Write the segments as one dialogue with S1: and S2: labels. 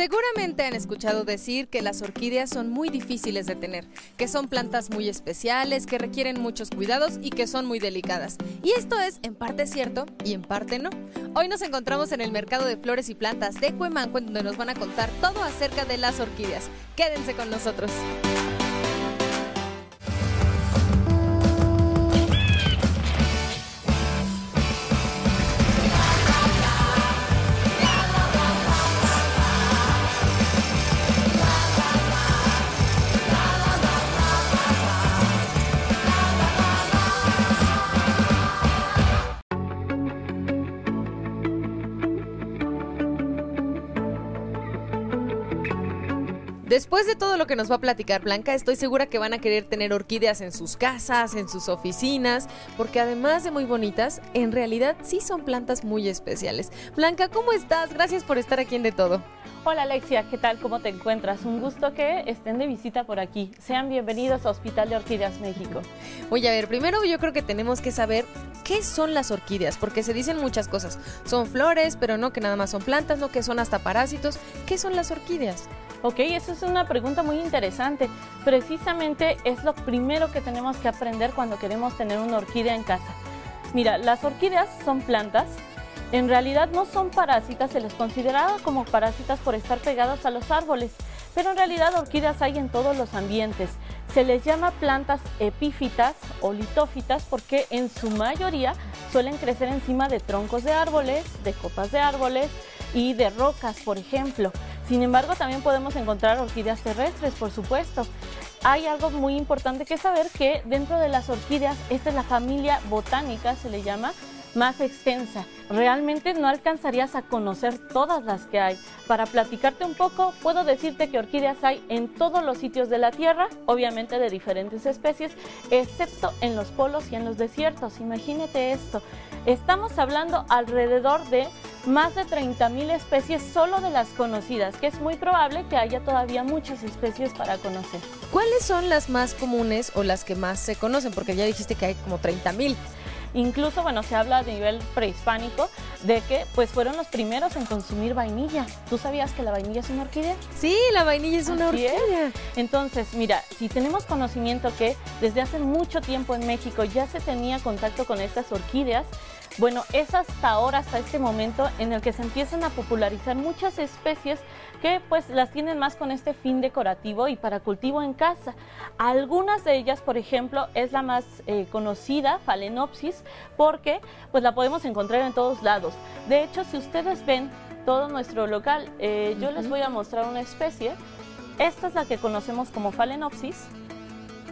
S1: Seguramente han escuchado decir que las orquídeas son muy difíciles de tener, que son plantas muy especiales, que requieren muchos cuidados y que son muy delicadas. Y esto es en parte cierto y en parte no. Hoy nos encontramos en el mercado de flores y plantas de Cuemanco, donde nos van a contar todo acerca de las orquídeas. Quédense con nosotros. Después de todo lo que nos va a platicar Blanca, estoy segura que van a querer tener orquídeas en sus casas, en sus oficinas, porque además de muy bonitas, en realidad sí son plantas muy especiales. Blanca, ¿cómo estás? Gracias por estar aquí en De Todo.
S2: Hola Alexia, ¿qué tal? ¿Cómo te encuentras? Un gusto que estén de visita por aquí. Sean bienvenidos a Hospital de Orquídeas México.
S1: Oye, a ver, primero yo creo que tenemos que saber qué son las orquídeas, porque se dicen muchas cosas. Son flores, pero no que nada más son plantas, no que son hasta parásitos. ¿Qué son las orquídeas?
S2: Ok, esa es una pregunta muy interesante. Precisamente es lo primero que tenemos que aprender cuando queremos tener una orquídea en casa. Mira, las orquídeas son plantas. En realidad no son parásitas, se les considera como parásitas por estar pegadas a los árboles, pero en realidad orquídeas hay en todos los ambientes. Se les llama plantas epífitas o litófitas porque en su mayoría suelen crecer encima de troncos de árboles, de copas de árboles y de rocas, por ejemplo. Sin embargo, también podemos encontrar orquídeas terrestres, por supuesto. Hay algo muy importante que saber que dentro de las orquídeas, esta es la familia botánica, se le llama, más extensa. Realmente no alcanzarías a conocer todas las que hay. Para platicarte un poco, puedo decirte que orquídeas hay en todos los sitios de la Tierra, obviamente de diferentes especies, excepto en los polos y en los desiertos. Imagínate esto. Estamos hablando alrededor de más de 30.000 especies solo de las conocidas, que es muy probable que haya todavía muchas especies para conocer.
S1: ¿Cuáles son las más comunes o las que más se conocen? Porque ya dijiste que hay como 30.000.
S2: Incluso, bueno, se habla a nivel prehispánico de que pues fueron los primeros en consumir vainilla. ¿Tú sabías que la vainilla es una orquídea?
S1: Sí, la vainilla es una orquídea.
S2: Entonces, mira, si tenemos conocimiento que desde hace mucho tiempo en México ya se tenía contacto con estas orquídeas, bueno, es hasta ahora, hasta este momento, en el que se empiezan a popularizar muchas especies que pues las tienen más con este fin decorativo y para cultivo en casa. Algunas de ellas, por ejemplo, es la más eh, conocida, Phalaenopsis, porque pues la podemos encontrar en todos lados. De hecho, si ustedes ven todo nuestro local, eh, yo les voy a mostrar una especie. Esta es la que conocemos como Phalaenopsis.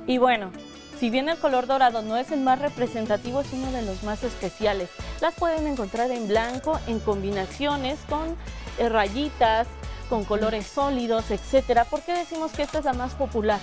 S2: Y bueno, si bien el color dorado no es el más representativo, es uno de los más especiales. Las pueden encontrar en blanco, en combinaciones con eh, rayitas, con colores sólidos, etcétera. ¿Por qué decimos que esta es la más popular?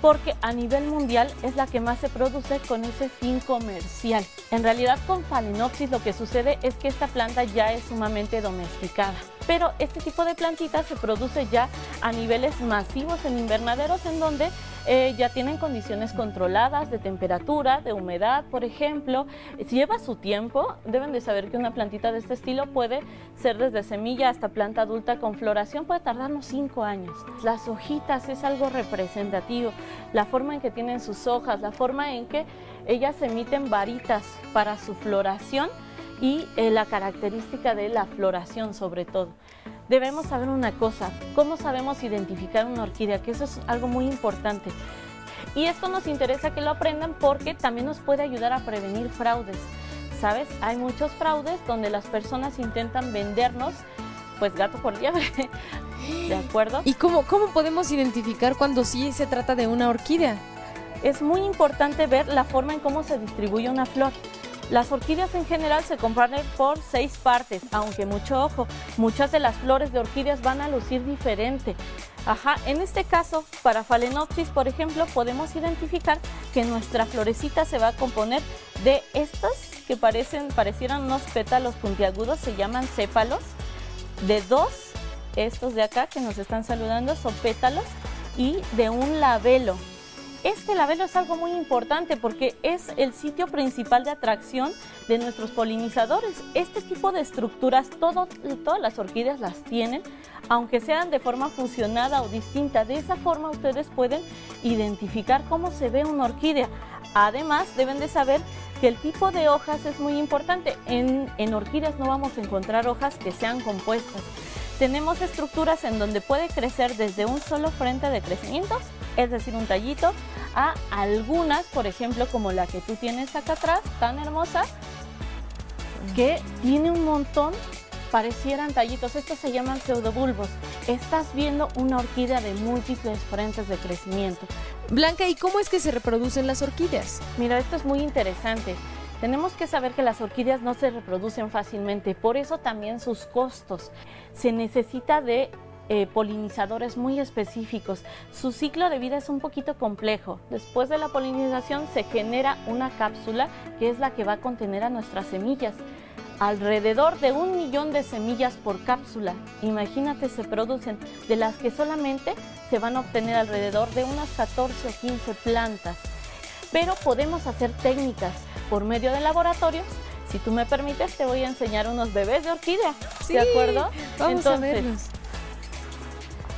S2: Porque a nivel mundial es la que más se produce con ese fin comercial. En realidad con Phalaenopsis lo que sucede es que esta planta ya es sumamente domesticada. Pero este tipo de plantitas se produce ya a niveles masivos en invernaderos en donde eh, ya tienen condiciones controladas de temperatura, de humedad, por ejemplo. Si lleva su tiempo, deben de saber que una plantita de este estilo puede ser desde semilla hasta planta adulta con floración, puede tardarnos cinco años. Las hojitas es algo representativo, la forma en que tienen sus hojas, la forma en que ellas emiten varitas para su floración y eh, la característica de la floración sobre todo debemos saber una cosa, cómo sabemos identificar una orquídea, que eso es algo muy importante. Y esto nos interesa que lo aprendan porque también nos puede ayudar a prevenir fraudes. ¿Sabes? Hay muchos fraudes donde las personas intentan vendernos pues gato por liebre. ¿De acuerdo?
S1: ¿Y cómo, cómo podemos identificar cuando sí se trata de una orquídea?
S2: Es muy importante ver la forma en cómo se distribuye una flor. Las orquídeas en general se componen por seis partes, aunque mucho ojo, muchas de las flores de orquídeas van a lucir diferente. Ajá, en este caso, para Phalaenopsis, por ejemplo, podemos identificar que nuestra florecita se va a componer de estas que parecen, parecieran unos pétalos puntiagudos, se llaman sépalos, de dos, estos de acá que nos están saludando son pétalos, y de un labelo, Este labelo es algo muy importante porque es el sitio principal de atracción de nuestros polinizadores. Este tipo de estructuras todas las orquídeas las tienen, aunque sean de forma fusionada o distinta. De esa forma ustedes pueden identificar cómo se ve una orquídea. Además, deben de saber que el tipo de hojas es muy importante. En, en orquídeas no vamos a encontrar hojas que sean compuestas. Tenemos estructuras en donde puede crecer desde un solo frente de crecimientos, es decir, un tallito, a algunas, por ejemplo, como la que tú tienes acá atrás, tan hermosa, que tiene un montón, parecieran tallitos. Estos se llaman pseudobulbos. Estás viendo una orquídea de múltiples frentes de crecimiento.
S1: Blanca, ¿y cómo es que se reproducen las orquídeas?
S2: Mira, esto es muy interesante. Tenemos que saber que las orquídeas no se reproducen fácilmente, por eso también sus costos. Se necesita de eh, polinizadores muy específicos. Su ciclo de vida es un poquito complejo. Después de la polinización se genera una cápsula que es la que va a contener a nuestras semillas. Alrededor de un millón de semillas por cápsula. Imagínate, se producen, de las que solamente se van a obtener alrededor de unas 14 o 15 plantas. Pero podemos hacer técnicas por medio de laboratorios. Si tú me permites, te voy a enseñar unos bebés de orquídea. ¿De acuerdo?
S1: Vamos a verlos.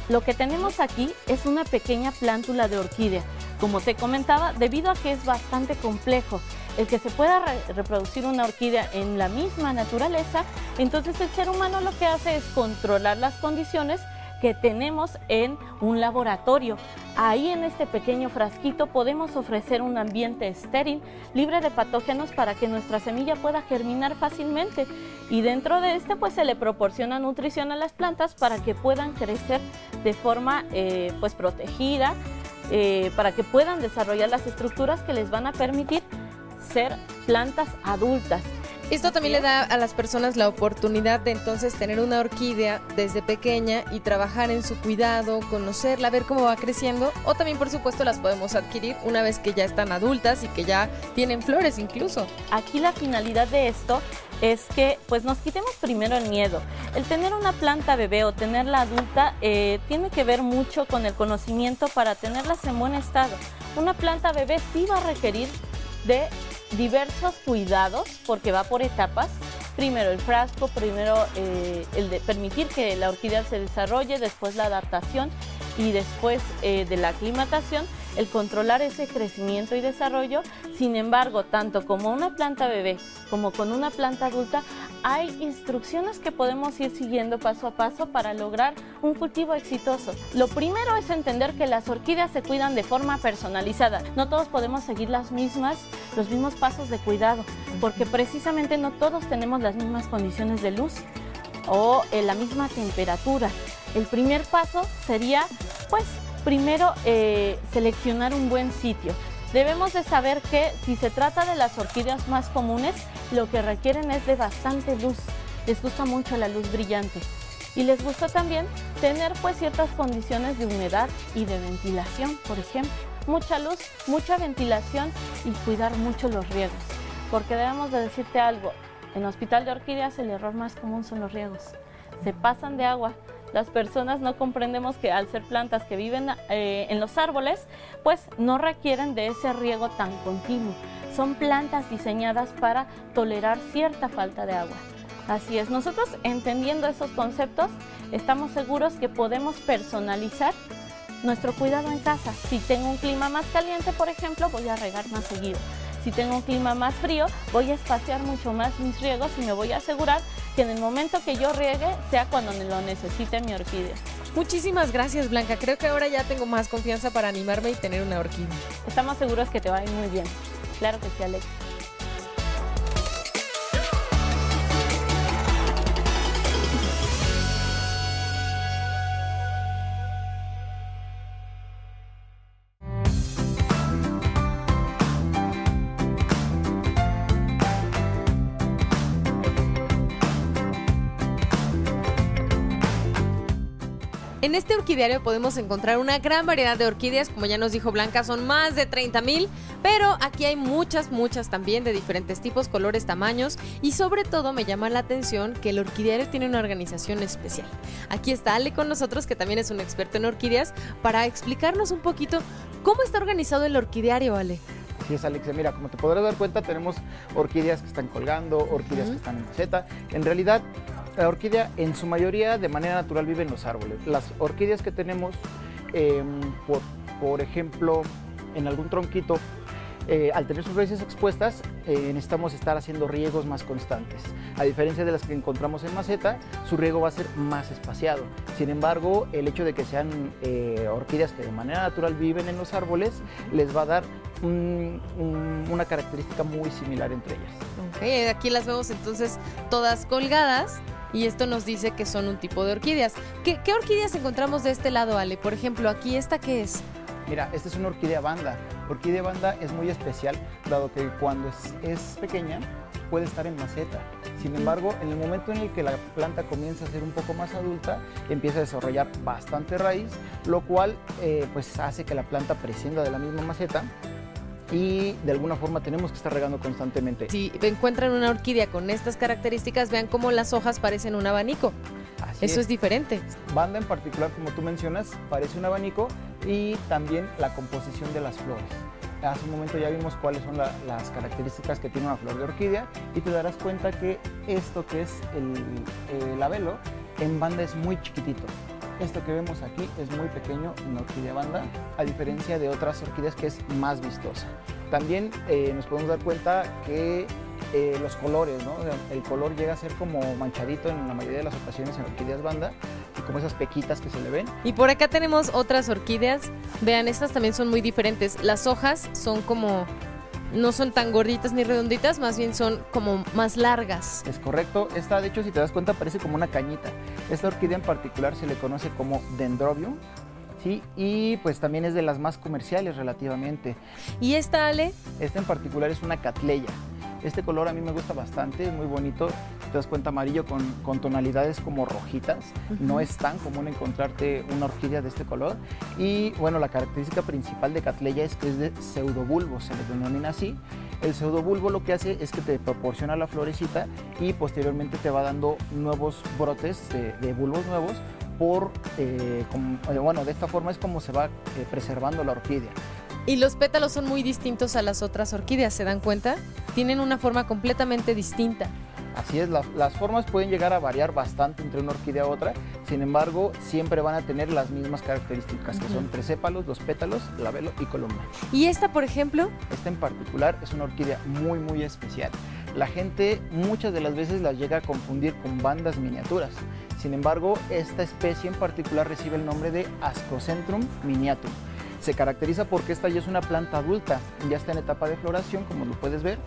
S2: Lo que tenemos aquí es una pequeña plántula de orquídea. Como te comentaba, debido a que es bastante complejo el que se pueda reproducir una orquídea en la misma naturaleza, entonces el ser humano lo que hace es controlar las condiciones que tenemos en un laboratorio. Ahí en este pequeño frasquito podemos ofrecer un ambiente estéril, libre de patógenos para que nuestra semilla pueda germinar fácilmente y dentro de este pues se le proporciona nutrición a las plantas para que puedan crecer de forma eh, pues protegida, eh, para que puedan desarrollar las estructuras que les van a permitir ser plantas adultas.
S1: Esto también le da a las personas la oportunidad de entonces tener una orquídea desde pequeña y trabajar en su cuidado, conocerla, ver cómo va creciendo o también por supuesto las podemos adquirir una vez que ya están adultas y que ya tienen flores incluso.
S2: Aquí la finalidad de esto es que pues nos quitemos primero el miedo. El tener una planta bebé o tenerla adulta eh, tiene que ver mucho con el conocimiento para tenerlas en buen estado. Una planta bebé sí va a requerir de diversos cuidados porque va por etapas. Primero el frasco, primero eh, el de permitir que la orquídea se desarrolle, después la adaptación y después eh, de la aclimatación el controlar ese crecimiento y desarrollo. Sin embargo, tanto como una planta bebé como con una planta adulta, hay instrucciones que podemos ir siguiendo paso a paso para lograr un cultivo exitoso. Lo primero es entender que las orquídeas se cuidan de forma personalizada. No todos podemos seguir las mismas, los mismos pasos de cuidado, porque precisamente no todos tenemos las mismas condiciones de luz o en la misma temperatura. El primer paso sería, pues, primero eh, seleccionar un buen sitio. Debemos de saber que si se trata de las orquídeas más comunes, lo que requieren es de bastante luz. Les gusta mucho la luz brillante. Y les gusta también tener pues ciertas condiciones de humedad y de ventilación, por ejemplo. Mucha luz, mucha ventilación y cuidar mucho los riegos. Porque debemos de decirte algo, en Hospital de Orquídeas el error más común son los riegos. Se pasan de agua, las personas no comprendemos que al ser plantas que viven eh, en los árboles, pues no requieren de ese riego tan continuo. Son plantas diseñadas para tolerar cierta falta de agua. Así es, nosotros entendiendo esos conceptos, estamos seguros que podemos personalizar nuestro cuidado en casa. Si tengo un clima más caliente, por ejemplo, voy a regar más seguido. Si tengo un clima más frío, voy a espaciar mucho más mis riegos y me voy a asegurar que en el momento que yo riegue sea cuando lo necesite mi orquídea.
S1: Muchísimas gracias Blanca, creo que ahora ya tengo más confianza para animarme y tener una orquídea.
S2: Estamos seguros que te va a ir muy bien. Claro que sí, Alex.
S1: Orquidiario podemos encontrar una gran variedad de orquídeas, como ya nos dijo Blanca, son más de 30 mil, pero aquí hay muchas, muchas también de diferentes tipos, colores, tamaños y sobre todo me llama la atención que el orquidiario tiene una organización especial. Aquí está Ale con nosotros, que también es un experto en orquídeas, para explicarnos un poquito ¿Cómo está organizado el orquidiario, Ale?
S3: Así es, Alexia. Mira, como te podrás dar cuenta, tenemos orquídeas que están colgando, orquídeas que están en maceta. En realidad, la orquídea en su mayoría de manera natural vive en los árboles. Las orquídeas que tenemos, em, por, ejemplo, en algún tronquito eh, al tener sus raíces expuestas, eh, necesitamos estar haciendo riegos más constantes. A diferencia de las que encontramos en maceta, su riego va a ser más espaciado. Sin embargo, el hecho de que sean eh, orquídeas que de manera natural viven en los árboles, les va a dar una característica muy similar entre ellas.
S1: aquí las vemos entonces todas colgadas. Y esto nos dice que son un tipo de orquídeas. ¿Qué, ¿Qué orquídeas encontramos de este lado, Ale? Por ejemplo, aquí, ¿esta qué es?
S3: Mira, esta es una orquídea banda. Orquídea banda es muy especial, dado que cuando es, pequeña puede estar en maceta. Sin embargo, en el momento en el que la planta comienza a ser un poco más adulta, empieza a desarrollar bastante raíz, lo cual eh, pues hace que la planta prescinda de la misma maceta y de alguna forma tenemos que estar regando constantemente.
S1: Si encuentran una orquídea con estas características, vean cómo las hojas parecen un abanico. Eso es. diferente.
S3: Banda en particular, como tú mencionas, parece un abanico y también la composición de las flores. Hace un momento ya vimos cuáles son las características que tiene una flor de orquídea y te darás cuenta que esto que es el, el labelo en banda es muy chiquitito. Esto que vemos aquí es muy pequeño en orquídea banda, a diferencia de otras orquídeas que es más vistosa. También eh, nos podemos dar cuenta que eh, los colores, ¿no? El color llega a ser como manchadito en la mayoría de las ocasiones en orquídeas banda, y como esas pequitas que se le ven.
S1: Y por acá tenemos otras orquídeas. Vean, estas también son muy diferentes. Las hojas son como no son tan gorditas ni redonditas, más bien son como más largas.
S3: Es correcto. Esta, de hecho, si te das cuenta, parece como una cañita. Esta orquídea en particular se le conoce como dendrobium. ¿sí? Y pues también es de las más comerciales relativamente.
S1: ¿Y esta, Ale?
S3: Esta en particular es una catleya. Este color a mí me gusta bastante, es muy bonito. Te das cuenta amarillo con, tonalidades como rojitas. No es tan común encontrarte una orquídea de este color. Y bueno, la característica principal de Catleya es que es de pseudobulbo, se le denomina así. El pseudobulbo lo que hace es que te proporciona la florecita y posteriormente te va dando nuevos brotes de, bulbos nuevos por, eh, eh, bueno, de esta forma es como se va eh, preservando la orquídea.
S1: Y los pétalos son muy distintos a las otras orquídeas, ¿se dan cuenta? Tienen una forma completamente distinta.
S3: Así es, las formas pueden llegar a variar bastante entre una orquídea u otra, sin embargo, siempre van a tener las mismas características, que son tres sépalos, dos pétalos, labelo y columna.
S1: ¿Y esta, por ejemplo?
S3: Esta en particular es una orquídea muy, muy especial. La gente muchas de las veces las llega a confundir con bandas miniaturas. Sin embargo, esta especie en particular recibe el nombre de Ascocentrum miniatum se caracteriza porque esta ya es una planta adulta, ya está en etapa de floración, como lo puedes ver,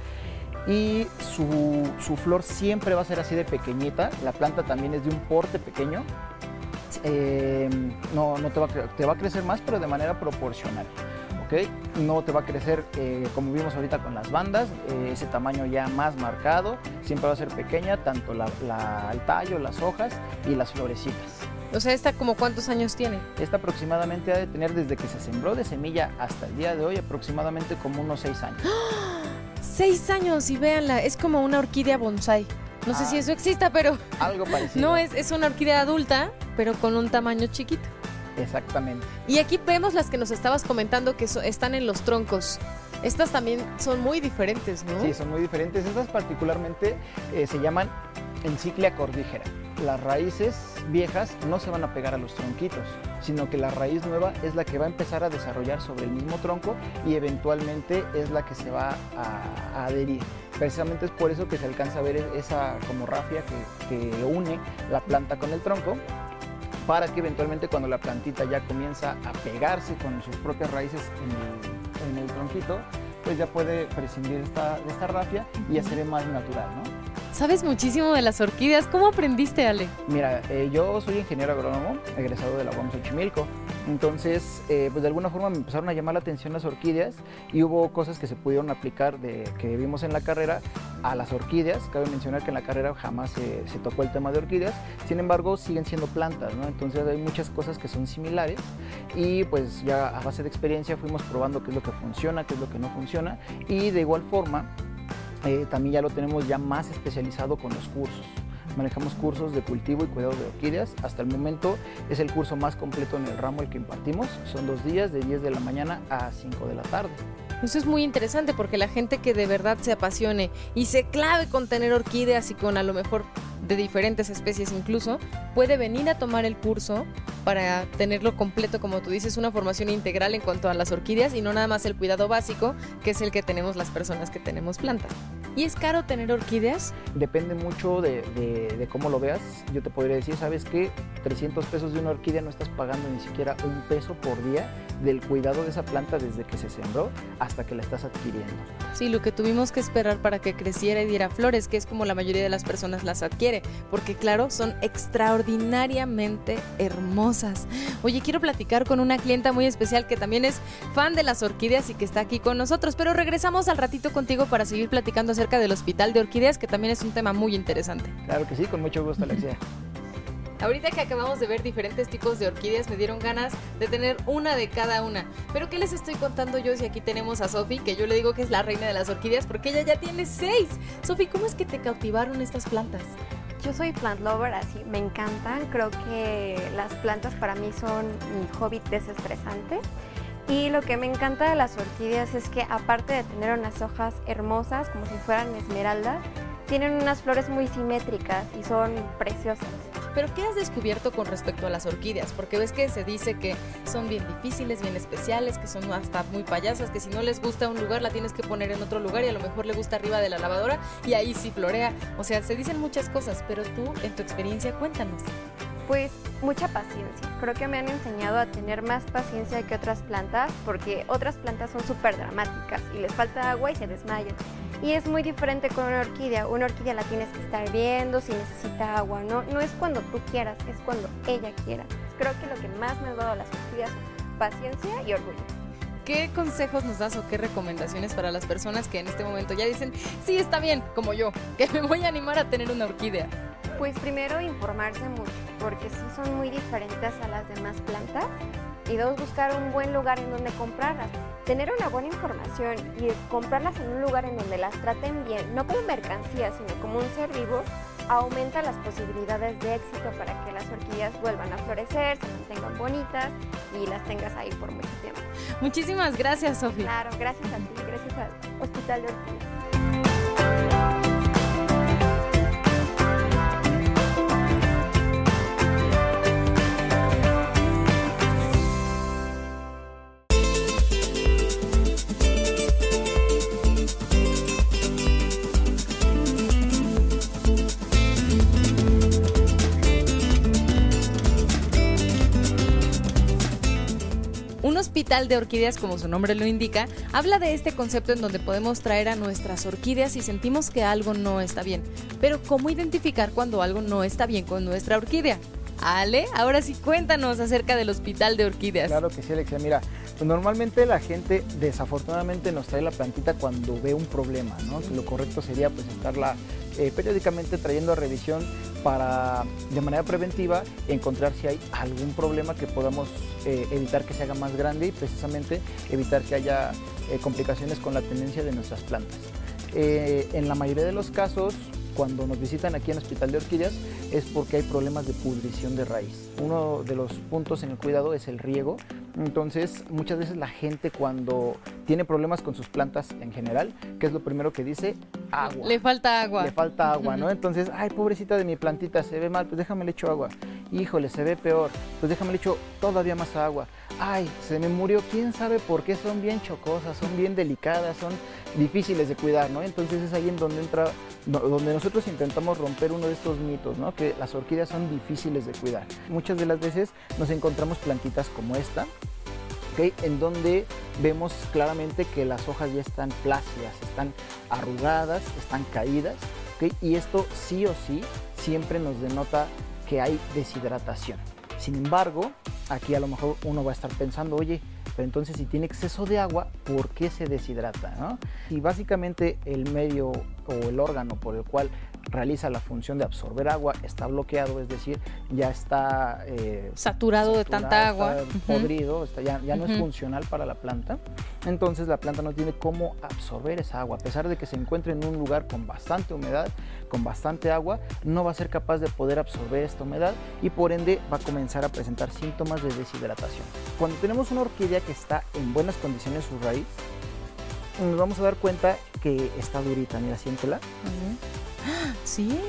S3: y su, flor siempre va a ser así de pequeñita. La planta también es de un porte pequeño. Eh, no, no te, va a, te va a crecer más, pero de manera proporcional. ¿okay? No te va a crecer eh, como vimos ahorita con las bandas, eh, ese tamaño ya más marcado. Siempre va a ser pequeña, tanto el tallo, las hojas y las florecitas.
S1: O sea, ¿esta como cuántos años tiene?
S3: Esta aproximadamente ha de tener desde que se sembró de semilla hasta el día de hoy aproximadamente como unos seis años.
S1: ¡Seis años! Y véanla, es como una orquídea bonsai. No sé si ah. eso exista, pero...
S3: Algo parecido.
S1: No, es, es una orquídea adulta, pero con un tamaño chiquito.
S3: Exactamente.
S1: Y aquí vemos las que nos estabas comentando que están en los troncos. Estas también son muy diferentes, ¿no?
S3: Sí, son muy diferentes. Estas particularmente eh, se llaman enciclia cordígera las raíces viejas no se van a pegar a los tronquitos, sino que la raíz nueva es la que va a empezar a desarrollar sobre el mismo tronco y eventualmente es la que se va a, adherir. Precisamente es por eso que se alcanza a ver esa como rafia que, une la planta con el tronco para que eventualmente cuando la plantita ya comienza a pegarse con sus propias raíces en el, en el tronquito, pues ya puede prescindir de esta, de esta rafia y hacer más natural, ¿no?
S1: Sabes muchísimo de las orquídeas. ¿Cómo aprendiste, Ale?
S3: Mira, eh, yo soy ingeniero agrónomo, egresado de la UAM Xochimilco. Entonces, eh, pues de alguna forma me empezaron a llamar la atención las orquídeas y hubo cosas que se pudieron aplicar de, que vimos en la carrera a las orquídeas. Cabe mencionar que en la carrera jamás se, tocó el tema de orquídeas, sin embargo siguen siendo plantas, ¿no? Entonces hay muchas cosas que son similares y pues ya a base de experiencia fuimos probando qué es lo que funciona, qué es lo que no funciona y de igual forma eh, también ya lo tenemos ya más especializado con los cursos. manejamos cursos de cultivo y cuidado de orquídeas. Hasta el momento es el curso más completo en el ramo el que impartimos. Son dos días de 10 de la mañana a 5 de la tarde.
S1: Eso es muy interesante porque la gente que de verdad se apasione y se clave con tener orquídeas y con a lo mejor de diferentes especies incluso, puede venir a tomar el curso para tenerlo completo, como tú dices, una formación integral en cuanto a las orquídeas y no nada más el cuidado básico, que es el que tenemos las personas que tenemos plantas. ¿Y es caro tener orquídeas?
S3: Depende mucho de, de, cómo lo veas. Yo te podría decir, ¿sabes qué? 300 pesos de una orquídea no estás pagando ni siquiera un peso por día del cuidado de esa planta desde que se sembró hasta que la estás adquiriendo.
S1: Sí, lo que tuvimos que esperar para que creciera y diera flores, que es como la mayoría de las personas las porque claro, son extraordinariamente hermosas. Oye, quiero platicar con una clienta muy especial que también es fan de las orquídeas y que está aquí con nosotros, pero regresamos al ratito contigo para seguir platicando acerca del Hospital de Orquídeas, que también es un tema muy interesante.
S3: Claro que sí, con mucho gusto, Alexia.
S1: Ahorita que acabamos de ver diferentes tipos de orquídeas, me dieron ganas de tener una de cada una. Pero ¿qué les estoy contando yo si aquí tenemos a Sofi, que yo le digo que es la reina de las orquídeas porque ella ya tiene seis? Sofi, ¿cómo es que te cautivaron estas plantas?
S4: Yo soy plant lover, así me encantan. Creo que las plantas para mí son mi hobby desestresante. Y lo que me encanta de las orquídeas es que aparte de tener unas hojas hermosas, como si fueran esmeraldas, tienen unas flores muy simétricas y son preciosas.
S1: Pero ¿qué has descubierto con respecto a las orquídeas? Porque ves que se dice que son bien difíciles, bien especiales, que son hasta muy payasas, que si no les gusta un lugar la tienes que poner en otro lugar y a lo mejor le gusta arriba de la lavadora y ahí sí florea. O sea, se dicen muchas cosas, pero tú en tu experiencia cuéntanos.
S4: Pues mucha paciencia. Creo que me han enseñado a tener más paciencia que otras plantas porque otras plantas son súper dramáticas y les falta agua y se desmayan. Y es muy diferente con una orquídea. Una orquídea la tienes que estar viendo si necesita agua, ¿no? No es cuando tú quieras, es cuando ella quiera. Creo que lo que más me ha dado las orquídeas es paciencia y orgullo.
S1: ¿Qué consejos nos das o qué recomendaciones para las personas que en este momento ya dicen, sí, está bien, como yo, que me voy a animar a tener una orquídea?
S4: Pues primero informarse mucho, porque sí son muy diferentes a las demás plantas. Y dos, buscar un buen lugar en donde comprarlas. Tener una buena información y comprarlas en un lugar en donde las traten bien, no como mercancía, sino como un ser vivo, aumenta las posibilidades de éxito para que las orquídeas vuelvan a florecer, se mantengan bonitas y las tengas ahí por mucho tiempo.
S1: Muchísimas gracias, Sofía.
S4: Claro, gracias a ti, gracias al Hospital de Orquídeas.
S1: Hospital de Orquídeas, como su nombre lo indica, habla de este concepto en donde podemos traer a nuestras orquídeas si sentimos que algo no está bien. Pero ¿cómo identificar cuando algo no está bien con nuestra orquídea? Ale, ahora sí cuéntanos acerca del Hospital de Orquídeas.
S3: Claro que sí, Alexia. Mira, pues normalmente la gente desafortunadamente nos trae la plantita cuando ve un problema, ¿no? Lo correcto sería pues estarla eh, periódicamente trayendo a revisión para de manera preventiva encontrar si hay algún problema que podamos eh, evitar que se haga más grande y precisamente evitar que haya eh, complicaciones con la tendencia de nuestras plantas. en la mayoría de los casos, cuando nos visitan aquí en el Hospital de Orquídeas, es porque hay problemas de pudrición de raíz. Uno de los puntos en el cuidado es el riego. Entonces, muchas veces la gente cuando tiene problemas con sus plantas en general, ¿qué es lo primero que dice? Agua.
S1: Le falta agua.
S3: Le falta agua, ¿no? Entonces, ay, pobrecita de mi plantita, se ve mal, pues déjame le echo agua. Híjole, se ve peor, pues déjame le echo todavía más agua. Ay, se me murió, quién sabe por qué son bien chocosas, son bien delicadas, son difíciles de cuidar, ¿no? Entonces es ahí en donde entra, donde nosotros intentamos romper uno de estos mitos, ¿no? Que las orquídeas son difíciles de cuidar. Muchas de las veces nos encontramos plantitas como esta, ¿ok? En donde vemos claramente que las hojas ya están plácidas, están arrugadas, están caídas, ¿ok? Y esto sí o sí siempre nos denota que hay deshidratación. Sin embargo, aquí a lo mejor uno va a estar pensando, oye, pero entonces si tiene exceso de agua, ¿por qué se deshidrata? Y básicamente el medio o el órgano por el cual realiza la función de absorber agua, está bloqueado, es decir, ya está
S1: eh, saturado, de tanta agua,
S3: podrido, ya, ya no es funcional para la planta. Entonces la planta no tiene cómo absorber esa agua, a pesar de que se encuentre en un lugar con bastante humedad, con bastante agua, no va a ser capaz de poder absorber esta humedad y por ende va a comenzar a presentar síntomas de deshidratación. Cuando tenemos una orquídea que está en buenas condiciones su raíz, nos vamos a dar cuenta que está durita, mira, siéntela.
S1: Sí.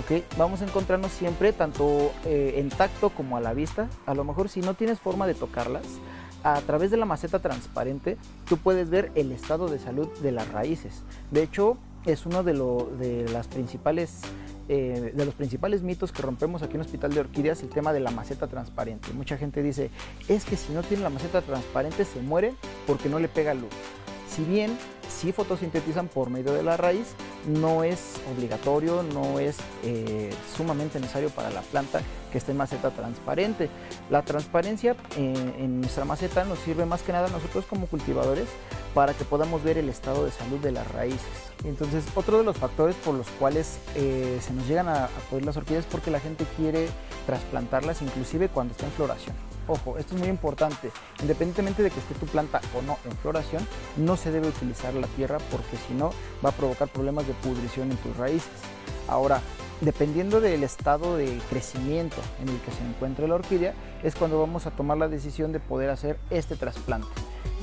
S3: Ok, vamos a encontrarnos siempre tanto eh, en tacto como a la vista. A lo mejor si no tienes forma de tocarlas, a través de la maceta transparente tú puedes ver el estado de salud de las raíces. De hecho, es uno de, de principales eh, de los principales mitos que rompemos aquí en Hospital de Orquídeas, el tema de la maceta transparente. Mucha gente dice, es que si no tiene la maceta transparente se muere porque no le pega luz. Si bien sí fotosintetizan por medio de la raíz, no es obligatorio, no es eh, sumamente necesario para la planta que esté en maceta transparente. La transparencia eh, en nuestra maceta nos sirve más que nada a nosotros como cultivadores para que podamos ver el estado de salud de las raíces. Entonces, otro de los factores por los cuales eh, se nos llegan a, a poder las orquídeas es porque la gente quiere trasplantarlas inclusive cuando está en floración. Ojo, esto es muy importante. Independientemente de que esté tu planta o no en floración, no se debe utilizar la tierra porque si no va a provocar problemas de pudrición en tus raíces. Ahora, dependiendo del estado de crecimiento en el que se encuentre la orquídea, es cuando vamos a tomar la decisión de poder hacer este trasplante.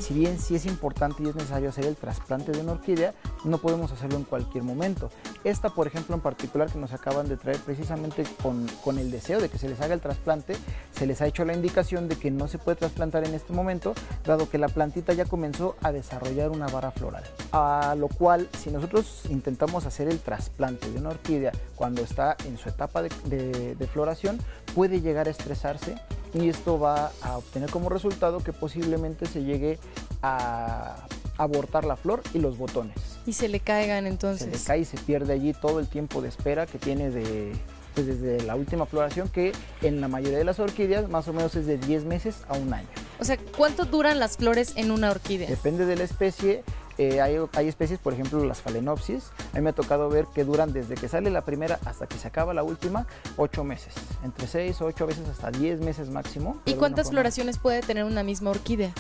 S3: Si bien sí es importante y es necesario hacer el trasplante de una orquídea, no podemos hacerlo en cualquier momento. Esta, por ejemplo, en particular que nos acaban de traer precisamente con, con el deseo de que se les haga el trasplante, se les ha hecho la indicación de que no se puede trasplantar en este momento, dado que la plantita ya comenzó a desarrollar una vara floral. A lo cual, si nosotros intentamos hacer el trasplante de una orquídea cuando está en su etapa de, de floración, puede llegar a estresarse y esto va a obtener como resultado que posiblemente se llegue a abortar la flor y los botones.
S1: Y se le caigan entonces.
S3: Se le cae y se pierde allí todo el tiempo de espera que tiene de, pues, desde la última floración, que en la mayoría de las orquídeas más o menos es de 10 meses a un año.
S1: O sea, ¿cuánto duran las flores en una orquídea?
S3: Depende de la especie. Eh, hay, especies, por ejemplo, las phalaenopsis. A mí me ha tocado ver que duran desde que sale la primera hasta que se acaba la última, 8 meses. Entre 6 o 8 veces hasta 10 meses máximo.
S1: ¿Y cuántas floraciones puede tener una misma orquídea?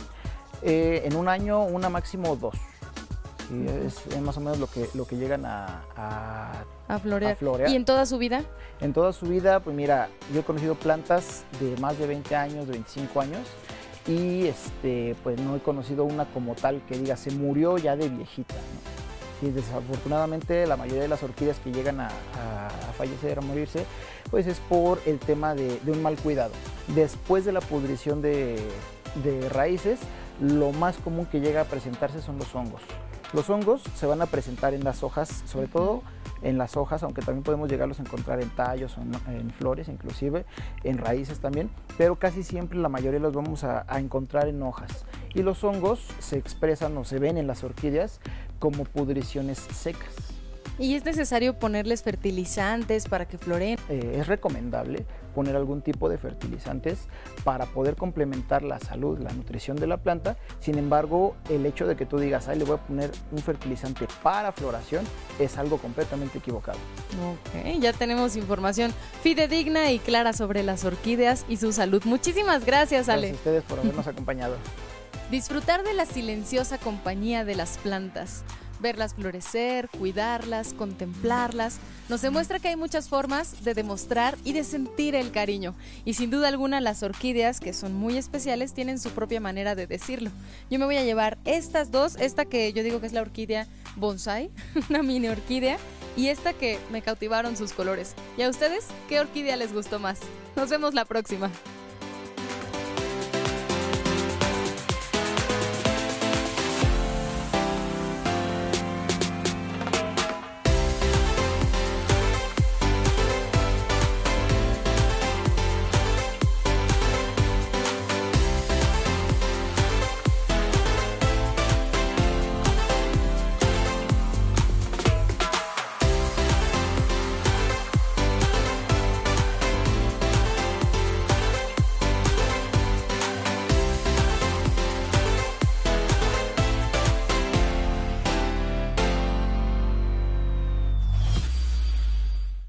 S3: Eh, en un año, una máximo dos. es, más o menos lo que, lo que llegan a,
S1: a, florear. ¿Y en toda su vida?
S3: En toda su vida, pues mira, yo he conocido plantas de más de 20 años, de 25 años, y este, pues no he conocido una como tal que diga se murió ya de viejita. Y desafortunadamente la mayoría de las orquídeas que llegan a, fallecer, a morirse, pues es por el tema de, un mal cuidado. Después de la pudrición de, de raíces, lo más común que llega a presentarse son los hongos. Los hongos se van a presentar en las hojas, sobre todo en las hojas, aunque también podemos llegarlos a encontrar en tallos o en, flores, inclusive en raíces también, pero casi siempre la mayoría los vamos a encontrar en hojas. Y los hongos se expresan o se ven en las orquídeas como pudriciones secas.
S1: ¿Y es necesario ponerles fertilizantes para que floreen?
S3: Eh, es recomendable poner algún tipo de fertilizantes para poder complementar la salud, la nutrición de la planta. Sin embargo, el hecho de que tú digas, ay, le voy a poner un fertilizante para floración, es algo completamente equivocado.
S1: Ok, ya tenemos información fidedigna y clara sobre las orquídeas y su salud. Muchísimas gracias, Ale.
S3: Gracias a ustedes por habernos acompañado.
S1: Disfrutar de la silenciosa compañía de las plantas verlas florecer, cuidarlas, contemplarlas, nos demuestra que hay muchas formas de demostrar y de sentir el cariño. Y sin duda alguna las orquídeas, que son muy especiales, tienen su propia manera de decirlo. Yo me voy a llevar estas dos, esta que yo digo que es la orquídea bonsai, una mini orquídea, y esta que me cautivaron sus colores. ¿Y a ustedes qué orquídea les gustó más? Nos vemos la próxima.